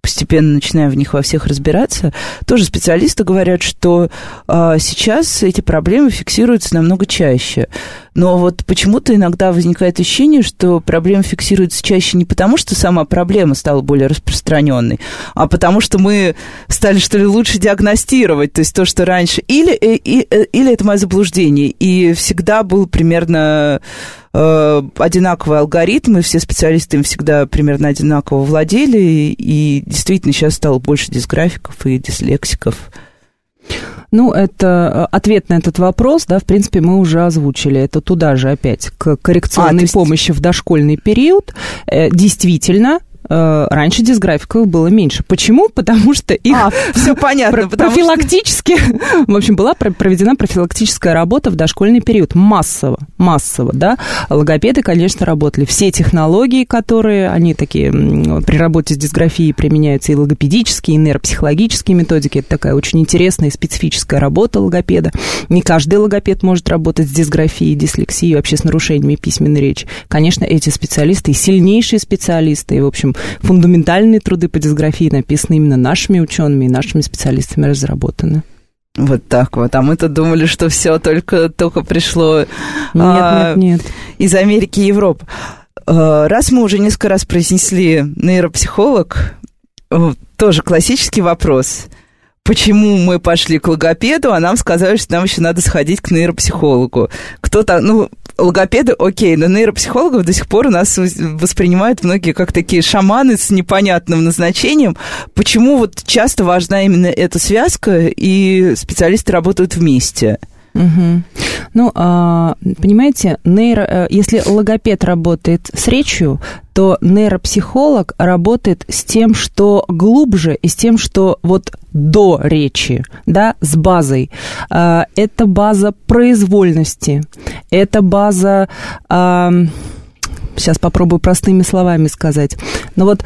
S1: постепенно начинаем в них во всех разбираться, тоже специалисты говорят, что а, сейчас эти проблемы фиксируются намного чаще. Но вот почему-то иногда возникает ощущение, что проблемы фиксируются чаще не потому, что сама проблема стала более распространенной, а потому что мы стали, что ли, лучше диагностировать, то есть то, что раньше... Или, э, и, и, э, или это мое заблуждение, и всегда был примерно Э, одинаковые алгоритмы, все специалисты им всегда примерно одинаково владели, и действительно сейчас стало больше дисграфиков и дислексиков.
S2: Ну, это э, ответ на этот вопрос, да, в принципе, мы уже озвучили. Это туда же опять к коррекционной а, есть... помощи в дошкольный период. Э, действительно, раньше дисграфиков было меньше. Почему? Потому что их... А,
S1: все понятно.
S2: Профилактически, в общем, была проведена профилактическая работа в дошкольный период. Массово, массово, да. Логопеды, конечно, работали. Все технологии, которые, они такие, при работе с дисграфией применяются и логопедические, и нейропсихологические методики. Это такая очень интересная и специфическая работа логопеда. Не каждый логопед может работать с дисграфией, дислексией, вообще с нарушениями письменной речи. Конечно, эти специалисты, сильнейшие специалисты, и, в общем, фундаментальные труды по дисграфии написаны именно нашими учеными и нашими специалистами разработаны.
S1: Вот так вот. А мы-то думали, что все только, только пришло нет,
S2: а, нет, нет.
S1: из Америки и Европы. А, раз мы уже несколько раз произнесли нейропсихолог, тоже классический вопрос. Почему мы пошли к логопеду, а нам сказали, что нам еще надо сходить к нейропсихологу? Кто-то, ну, логопеды, окей, но нейропсихологов до сих пор у нас воспринимают многие как такие шаманы с непонятным назначением. Почему вот часто важна именно эта связка, и специалисты работают вместе?
S2: Угу. Ну, а, понимаете, нейро, э, если логопед работает с речью, то нейропсихолог работает с тем, что глубже, и с тем, что вот до речи, да, с базой. А, это база произвольности, это база сейчас попробую простыми словами сказать. Но вот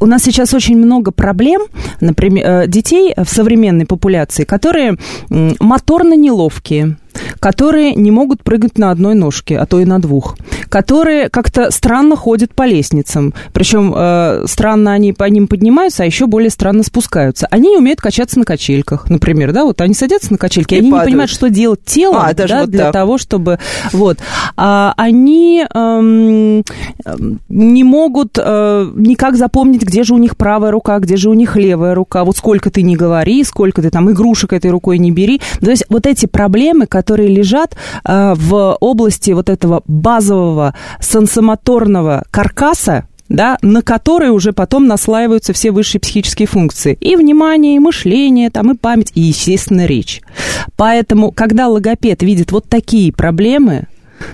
S2: у нас сейчас очень много проблем, например, э, детей в современной популяции, которые моторно неловкие, которые не могут прыгать на одной ножке, а то и на двух, которые как-то странно ходят по лестницам, причем э, странно они по ним поднимаются, а еще более странно спускаются. Они не умеют качаться на качельках, например, да, вот они садятся на качельки, и они падают. не понимают, что делать телом, а, да, вот для так. того, чтобы, вот, а, они эм, не могут э, никак запомнить, где же у них правая рука, где же у них левая рука, вот сколько ты не говори, сколько ты там игрушек этой рукой не бери, то есть вот эти проблемы, которые которые лежат э, в области вот этого базового сенсомоторного каркаса, да, на который уже потом наслаиваются все высшие психические функции. И внимание, и мышление, там, и память, и, естественно, речь. Поэтому, когда логопед видит вот такие проблемы,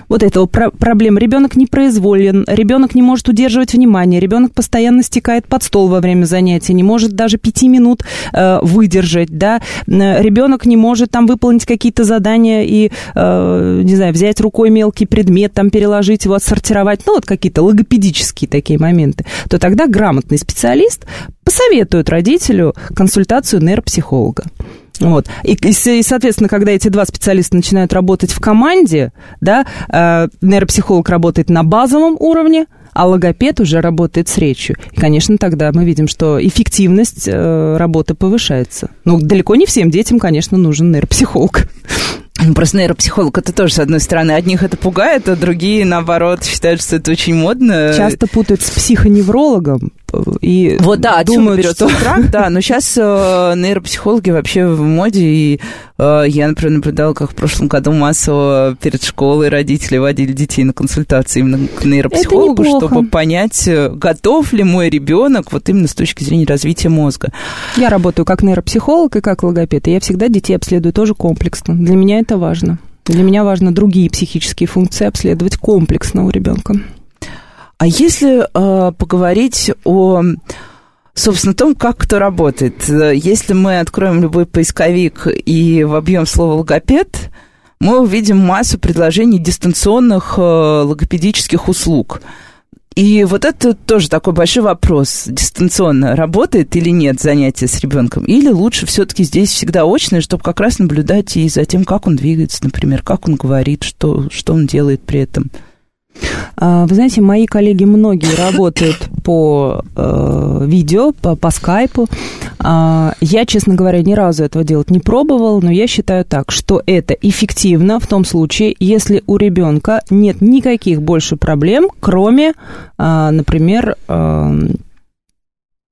S2: вот этого про- проблем. Ребенок непроизволен, ребенок не может удерживать внимание, ребенок постоянно стекает под стол во время занятия, не может даже пяти минут э, выдержать, да, ребенок не может там выполнить какие-то задания и, э, не знаю, взять рукой мелкий предмет, там переложить его, отсортировать, ну, вот какие-то логопедические такие моменты, то тогда грамотный специалист посоветует родителю консультацию нейропсихолога. Вот. И, и, соответственно, когда эти два специалиста начинают работать в команде, да, э, нейропсихолог работает на базовом уровне, а логопед уже работает с речью. И, конечно, тогда мы видим, что эффективность э, работы повышается. Ну, далеко не всем детям, конечно, нужен нейропсихолог.
S1: Ну, просто нейропсихолог это тоже, с одной стороны, одних это пугает, а другие, наоборот, считают, что это очень модно.
S2: Часто путают с психоневрологом, и
S1: вот да,
S2: думают,
S1: что... страх, да, но сейчас э, нейропсихологи вообще в моде, и э, я, например, наблюдала, как в прошлом году массово перед школой родители водили детей на консультации именно к нейропсихологу, чтобы понять, э, готов ли мой ребенок вот именно с точки зрения развития мозга.
S2: Я работаю как нейропсихолог и как логопед, и я всегда детей обследую тоже комплексно. Для меня это важно. Для меня важно другие психические функции обследовать комплексно у ребенка.
S1: А если э, поговорить о собственно, том, как кто работает. Если мы откроем любой поисковик и вобьем слово логопед, мы увидим массу предложений дистанционных э, логопедических услуг. И вот это тоже такой большой вопрос. Дистанционно работает или нет занятие с ребенком? Или лучше все-таки здесь всегда очное, чтобы как раз наблюдать и за тем, как он двигается, например, как он говорит, что, что он делает при этом?
S2: А, вы знаете, мои коллеги многие работают по э, видео, по, по скайпу. А, я, честно говоря, ни разу этого делать не пробовал, но я считаю так, что это эффективно в том случае, если у ребенка нет никаких больше проблем, кроме, а, например,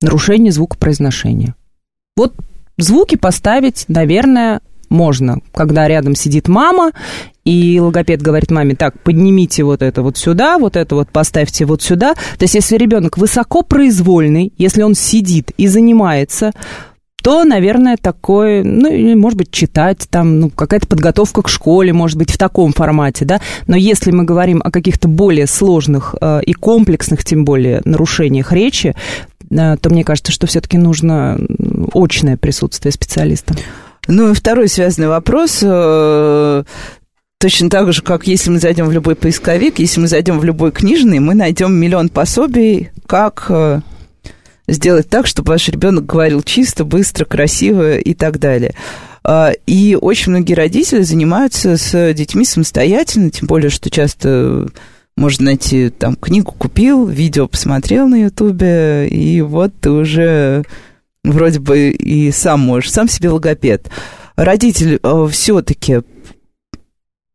S2: нарушения звукопроизношения. Вот звуки поставить, наверное, можно, когда рядом сидит мама, и логопед говорит маме, так, поднимите вот это вот сюда, вот это вот поставьте вот сюда. То есть, если ребенок высокопроизвольный, если он сидит и занимается, то, наверное, такое, ну, может быть, читать, там, ну, какая-то подготовка к школе, может быть, в таком формате, да. Но если мы говорим о каких-то более сложных э, и комплексных, тем более, нарушениях речи, э, то мне кажется, что все-таки нужно очное присутствие специалиста.
S1: Ну и второй связанный вопрос. Точно так же, как если мы зайдем в любой поисковик, если мы зайдем в любой книжный, мы найдем миллион пособий, как э, сделать так, чтобы ваш ребенок говорил чисто, быстро, красиво и так далее. Э, и очень многие родители занимаются с детьми самостоятельно, тем более, что часто можно найти там книгу купил, видео посмотрел на Ютубе, и вот ты уже вроде бы и сам можешь, сам себе логопед. Родитель э, все-таки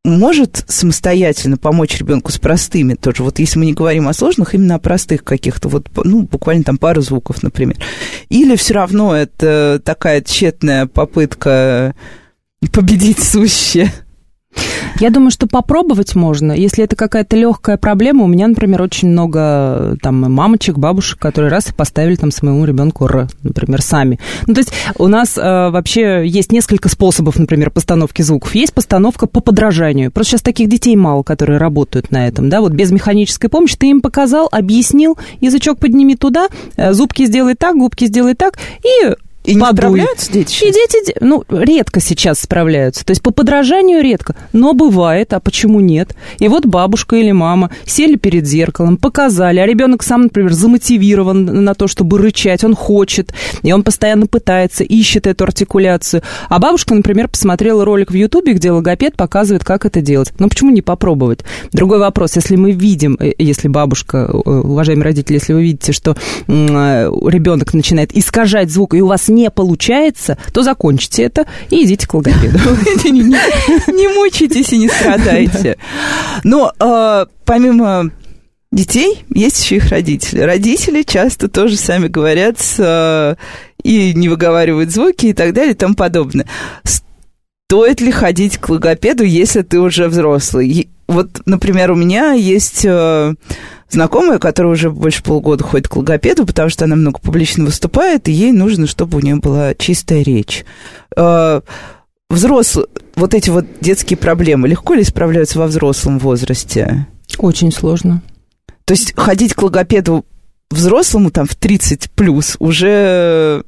S1: может самостоятельно помочь ребенку с простыми тоже. Вот если мы не говорим о сложных, именно о простых каких-то, вот, ну, буквально там пару звуков, например. Или все равно это такая тщетная попытка победить сущее.
S2: Я думаю, что попробовать можно, если это какая-то легкая проблема. У меня, например, очень много там мамочек, бабушек, которые раз и поставили там своему ребенку Р, например, сами. Ну, то есть у нас э, вообще есть несколько способов, например, постановки звуков. Есть постановка по подражанию. Просто сейчас таких детей мало, которые работают на этом, да, вот без механической помощи. Ты им показал, объяснил, язычок подними туда, э, зубки сделай так, губки сделай так, и
S1: и не справляются дети
S2: сейчас? И дети, ну, редко сейчас справляются. То есть по подражанию редко. Но бывает, а почему нет? И вот бабушка или мама сели перед зеркалом, показали, а ребенок сам, например, замотивирован на то, чтобы рычать, он хочет, и он постоянно пытается, ищет эту артикуляцию. А бабушка, например, посмотрела ролик в Ютубе, где логопед показывает, как это делать. Ну, почему не попробовать? Другой вопрос, если мы видим, э, если бабушка, э, уважаемые родители, если вы видите, что э, ребенок начинает искажать звук, и у вас не получается, то закончите это и идите к логопеду.
S1: Не мучайтесь и не страдайте. Но а, помимо детей есть еще их родители. Родители часто тоже сами говорят а, и не выговаривают звуки и так далее и тому подобное. Стоит ли ходить к логопеду, если ты уже взрослый? Вот, например, у меня есть а, знакомая, которая уже больше полгода ходит к логопеду, потому что она много публично выступает, и ей нужно, чтобы у нее была чистая речь. Э, взрослые, вот эти вот детские проблемы, легко ли справляются во взрослом возрасте?
S2: Очень сложно.
S1: То есть ходить к логопеду взрослому там в 30 плюс уже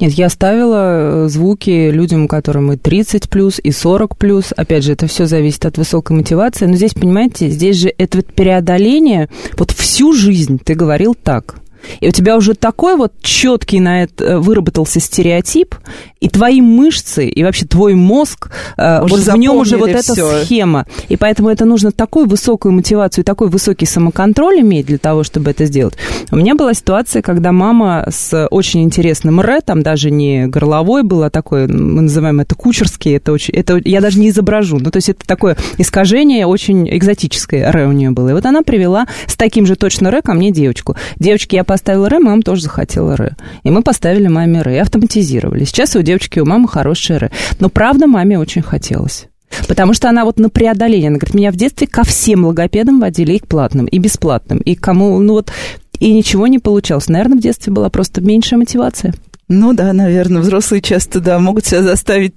S2: нет, я ставила э, звуки людям, которым и 30 плюс, и 40 плюс. Опять же, это все зависит от высокой мотивации. Но здесь, понимаете, здесь же это вот преодоление. Вот всю жизнь ты говорил так. И у тебя уже такой вот четкий на это э, выработался стереотип, и твои мышцы, и вообще твой мозг, э, уже вот в нем уже вот эта все. схема. И поэтому это нужно такую высокую мотивацию, такой высокий самоконтроль иметь для того, чтобы это сделать. У меня была ситуация, когда мама с очень интересным ре, там даже не горловой было, а такое, мы называем это кучерский, это очень, это я даже не изображу. Ну, то есть это такое искажение очень экзотическое ре у нее было. И вот она привела с таким же точно ре ко мне девочку. Девочки, я поставила ре, мама тоже захотела ре. И мы поставили маме ре, автоматизировали. Сейчас у девочки, у мамы хорошие ре. Но правда маме очень хотелось. Потому что она вот на преодоление, она говорит, меня в детстве ко всем логопедам водили, и к платным, и бесплатным, и кому, ну вот, и ничего не получалось. Наверное, в детстве была просто меньшая мотивация.
S1: Ну да, наверное, взрослые часто, да, могут себя заставить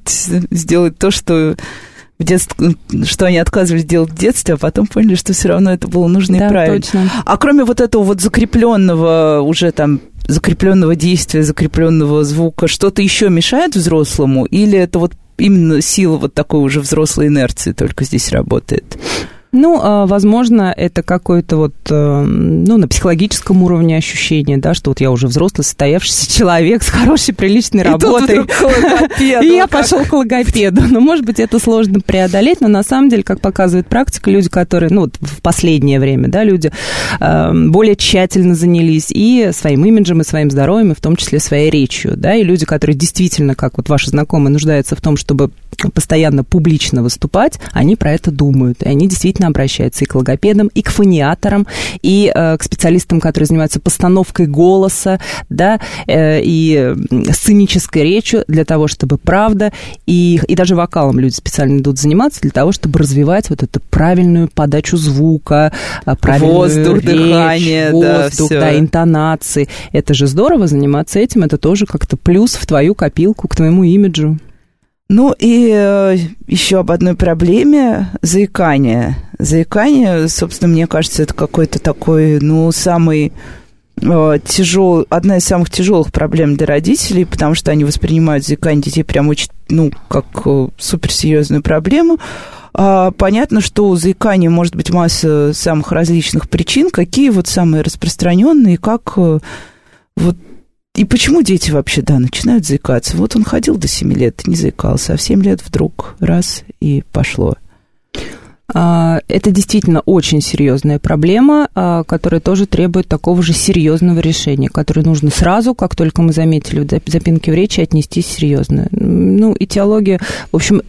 S1: сделать то, что в детстве, что они отказывались делать в детстве, а потом поняли, что все равно это было нужно да, и правильно. Точно. А кроме вот этого вот закрепленного уже там закрепленного действия, закрепленного звука, что-то еще мешает взрослому, или это вот именно сила вот такой уже взрослой инерции только здесь работает?
S2: Ну, а, возможно, это какое-то вот, э, ну, на психологическом уровне ощущение, да, что вот я уже взрослый, состоявшийся человек с хорошей, приличной работой. И я пошел к логопеду. Ну, может быть, это сложно преодолеть, но на самом деле, как показывает практика, люди, которые, ну, в последнее время, да, люди э, более тщательно занялись и своим имиджем, и своим здоровьем, и в том числе своей речью, да, и люди, которые действительно, как вот ваши знакомые, нуждаются в том, чтобы постоянно публично выступать, они про это думают, и они действительно обращаются и к логопедам, и к фониаторам, и э, к специалистам, которые занимаются постановкой голоса, да, э, и сценической речью для того, чтобы правда, и, и даже вокалом люди специально идут заниматься для того, чтобы развивать вот эту правильную подачу звука, э, правильную
S1: воздух,
S2: речь,
S1: дыхание,
S2: воздух,
S1: да,
S2: да, интонации. Это же здорово заниматься этим, это тоже как-то плюс в твою копилку, к твоему имиджу.
S1: Ну и э, еще об одной проблеме заикания. Заикание, собственно, мне кажется, это какой-то такой, ну, самый э, тяжел, одна из самых тяжелых проблем для родителей, потому что они воспринимают заикание детей прям очень, ну, как э, суперсерьезную проблему. А, понятно, что у заикания может быть масса самых различных причин. Какие вот самые распространенные, как вот и почему дети вообще, да, начинают заикаться? Вот он ходил до 7 лет, не заикался, а в 7 лет вдруг раз и пошло.
S2: А, это действительно очень серьезная проблема, а, которая тоже требует такого же серьезного решения, которое нужно сразу, как только мы заметили в запинке в речи, отнестись серьезно. Ну, и теология, в общем,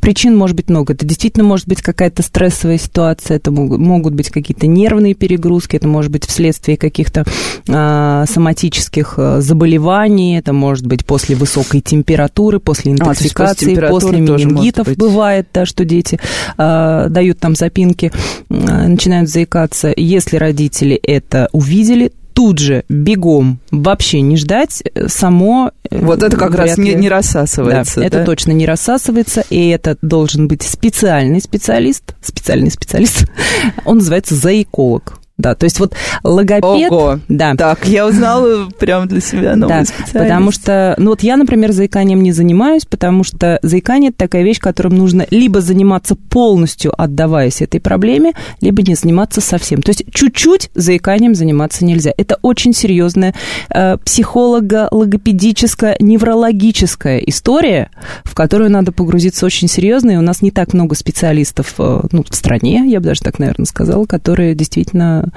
S2: причин может быть много. Это действительно может быть какая-то стрессовая ситуация, это могут быть какие-то нервные перегрузки, это может быть вследствие каких-то а, соматических а, заболеваний, это может быть после высокой температуры, после интоксикации, а, после, после менингитов бывает, да, что дети а, дают там запинки, а, начинают заикаться. Если родители это увидели, тут же бегом вообще не ждать, э, само...
S1: Э, вот это как раз не, не рассасывается.
S2: Да, да, это точно не рассасывается, и это должен быть специальный специалист, специальный специалист, он называется заиколог. Да, то есть вот логопед...
S1: Ого.
S2: Да.
S1: Так, я узнала прям для себя новый да,
S2: потому что, ну вот я, например, заиканием не занимаюсь, потому что заикание – это такая вещь, которым нужно либо заниматься полностью, отдаваясь этой проблеме, либо не заниматься совсем. То есть чуть-чуть заиканием заниматься нельзя. Это очень серьезная э, психолого-логопедическая, неврологическая история, в которую надо погрузиться очень серьезно, и у нас не так много специалистов э, ну, в стране, я бы даже так, наверное, сказала, которые действительно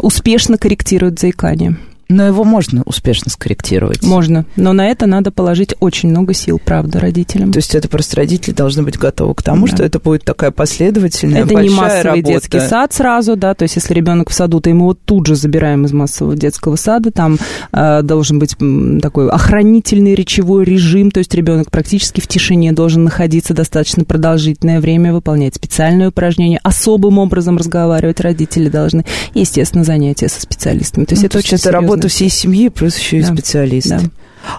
S2: успешно корректирует заикание.
S1: Но его можно успешно скорректировать.
S2: Можно, но на это надо положить очень много сил, правда, родителям.
S1: То есть это просто родители должны быть готовы к тому, да. что это будет такая последовательная,
S2: это
S1: большая
S2: не массовый
S1: работа.
S2: детский сад сразу, да, то есть если ребенок в саду, то ему вот тут же забираем из массового детского сада, там э, должен быть такой охранительный речевой режим, то есть ребенок практически в тишине должен находиться достаточно продолжительное время, выполнять специальные упражнения, особым образом разговаривать родители должны, и, естественно, занятия со специалистами. То есть
S1: ну,
S2: это
S1: то
S2: очень
S1: это работа работа всей семьи, плюс еще и да. специалист. Да.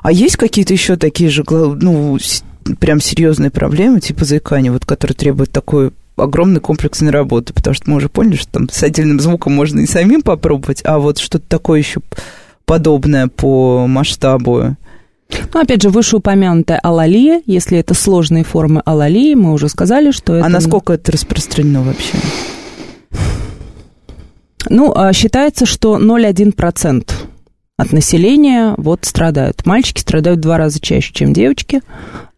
S1: А есть какие-то еще такие же, ну, прям серьезные проблемы, типа заикания, вот, которые требуют такой огромной комплексной работы, потому что мы уже поняли, что там с отдельным звуком можно и самим попробовать, а вот что-то такое еще подобное по масштабу.
S2: Ну, опять же, вышеупомянутая алалия, если это сложные формы алалии, мы уже сказали, что
S1: а
S2: это...
S1: А насколько это распространено вообще?
S2: Ну, а считается, что 0,1% от населения вот страдают. Мальчики страдают в два раза чаще, чем девочки.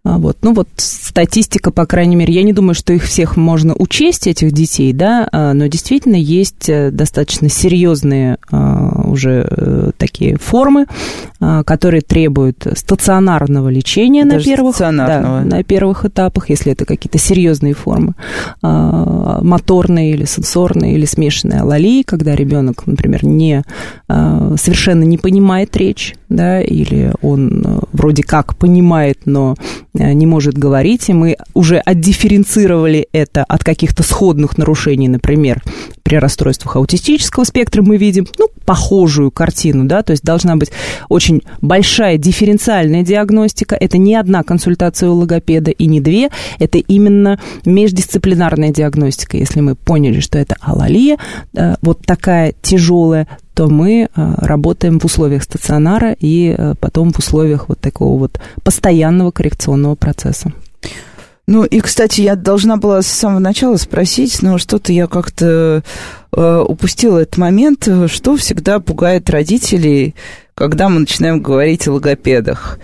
S2: А, вот. Ну вот статистика, по крайней мере, я не думаю, что их всех можно учесть, этих детей, да, а, но действительно есть э, достаточно серьезные а, уже э, такие формы, которые требуют стационарного лечения
S1: Даже
S2: на первых,
S1: да,
S2: на первых этапах, если это какие-то серьезные формы, моторные или сенсорные или смешанные алалии, когда ребенок, например, не, совершенно не понимает речь, да, или он э, вроде как понимает, но Э, не может говорить, и мы уже отдифференцировали это от каких-то сходных нарушений, например, при расстройствах аутистического спектра мы видим, ну, похожую картину, да, то есть должна быть очень большая дифференциальная диагностика, это не одна консультация у логопеда и не две, это именно междисциплинарная диагностика, если мы поняли, что это алалия, э, вот такая тяжелая, то мы э, работаем в условиях стационара и э, потом в условиях вот такого вот постоянного коррекционного процесса.
S1: Ну и, кстати, я должна была с самого начала спросить, но что-то я как-то э, упустила этот момент, что всегда пугает родителей, когда мы начинаем говорить о логопедах.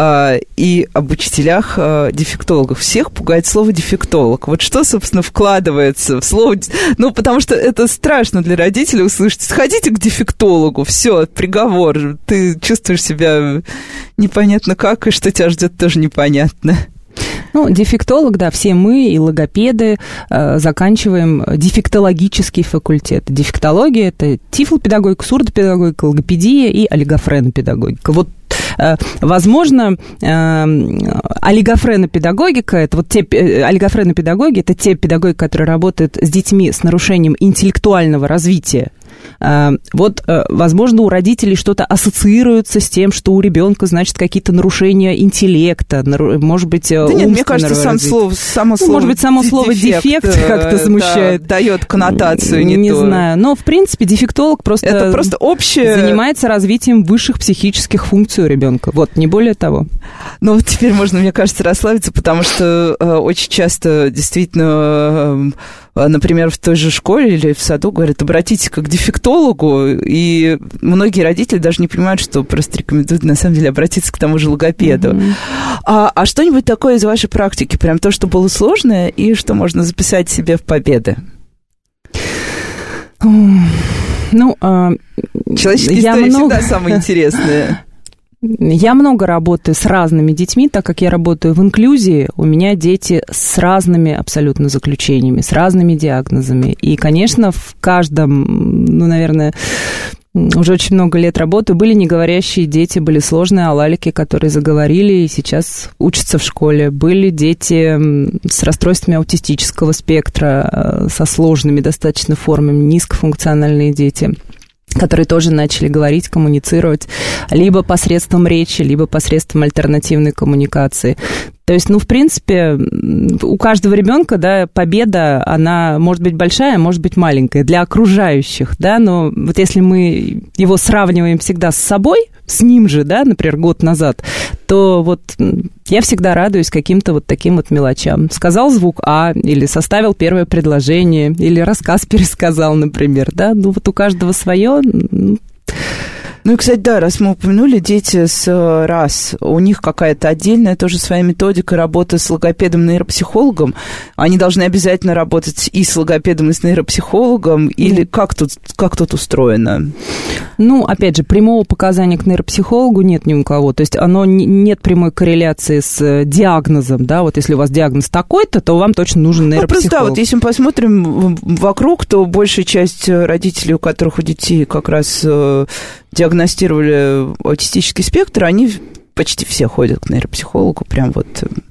S1: А, и об учителях а, дефектологов. Всех пугает слово дефектолог. Вот что, собственно, вкладывается в слово... Ну, потому что это страшно для родителей услышать. Сходите к дефектологу, все, приговор. Ты чувствуешь себя непонятно как, и что тебя ждет, тоже непонятно.
S2: Ну, дефектолог, да, все мы и логопеды э, заканчиваем дефектологический факультет. Дефектология – это тифлопедагогика, сурдопедагогика, логопедия и олигофренопедагогика. Вот возможно, э, олигофренопедагогика, это вот те, э, олигофренопедагоги, это те педагоги, которые работают с детьми с нарушением интеллектуального развития, Э, вот, э, возможно, у родителей что-то ассоциируется с тем, что у ребенка, значит, какие-то нарушения интеллекта, может быть,
S1: да нет, мне кажется, сам слово, само
S2: ну, может быть, само слово дефект, дефект как-то смущает.
S1: Да, дает коннотацию
S2: не,
S1: не
S2: то. знаю, но, в принципе, дефектолог просто,
S1: Это просто общее...
S2: занимается развитием высших психических функций у ребенка. Вот, не более того.
S1: Ну, вот теперь можно, мне кажется, расслабиться, потому что э, очень часто действительно... Э, например, в той же школе или в саду говорят, обратитесь к дефектологу, и многие родители даже не понимают, что просто рекомендуют, на самом деле, обратиться к тому же логопеду. Mm-hmm. А, а что-нибудь такое из вашей практики, прям то, что было сложное, и что можно записать себе в победы?
S2: Ну,
S1: а, Человеческие я истории много... всегда самые интересные.
S2: Я много работаю с разными детьми, так как я работаю в инклюзии, у меня дети с разными абсолютно заключениями, с разными диагнозами. И, конечно, в каждом, ну, наверное, уже очень много лет работаю. Были неговорящие дети, были сложные алалики, которые заговорили и сейчас учатся в школе. Были дети с расстройствами аутистического спектра, э, со сложными достаточно формами, низкофункциональные дети которые тоже начали говорить, коммуницировать либо посредством речи, либо посредством альтернативной коммуникации. То есть, ну, в принципе, у каждого ребенка, да, победа, она может быть большая, может быть маленькая для окружающих, да, но вот если мы его сравниваем всегда с собой, с ним же, да, например, год назад, то вот я всегда радуюсь каким-то вот таким вот мелочам. Сказал звук А, или составил первое предложение, или рассказ пересказал, например, да, ну вот у каждого свое,
S1: ну и, кстати, да, раз мы упомянули, дети с э, РАС, у них какая-то отдельная тоже своя методика работы с логопедом, нейропсихологом. Они должны обязательно работать и с логопедом, и с нейропсихологом, или mm. как тут, как тут устроено?
S2: Ну, опять же, прямого показания к нейропсихологу нет ни у кого. То есть оно не, нет прямой корреляции с э, диагнозом, да, вот если у вас диагноз такой-то, то вам точно нужен нейропсихолог. Ну, просто да,
S1: вот если мы посмотрим вокруг, то большая часть родителей, у которых у детей как раз э, диагностировали аутистический спектр, они почти все ходят к нейропсихологу, прям вот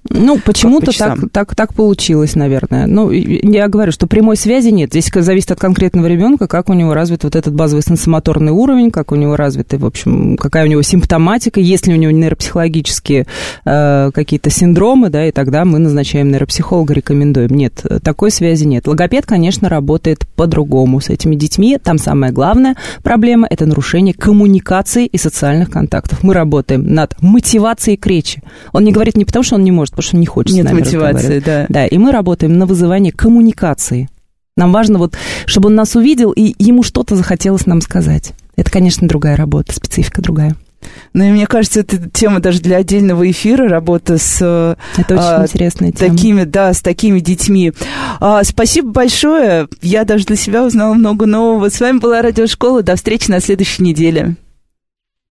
S2: Ну, почему-то по так, так, так получилось, наверное. Ну, я говорю, что прямой связи нет. Здесь зависит от конкретного ребенка, как у него развит вот этот базовый сенсомоторный уровень, как у него развиты, в общем, какая у него симптоматика, есть ли у него нейропсихологические э, какие-то синдромы, да, и тогда мы назначаем нейропсихолога, рекомендуем. Нет, такой связи нет. Логопед, конечно, работает по-другому с этими детьми. Там самая главная проблема – это нарушение коммуникации и социальных контактов. Мы работаем над мотивацией к речи. Он не говорит не потому, что он не может, потому что не хочет
S1: Нет мотивации, да.
S2: Да, и мы работаем на вызывание коммуникации. Нам важно вот, чтобы он нас увидел, и ему что-то захотелось нам сказать. Это, конечно, другая работа, специфика другая.
S1: Ну, и мне кажется, это тема даже для отдельного эфира, работа с...
S2: Это очень а, интересная
S1: тема. Такими, да, с такими детьми. А, спасибо большое. Я даже для себя узнала много нового. С вами была Радиошкола. До встречи на следующей неделе.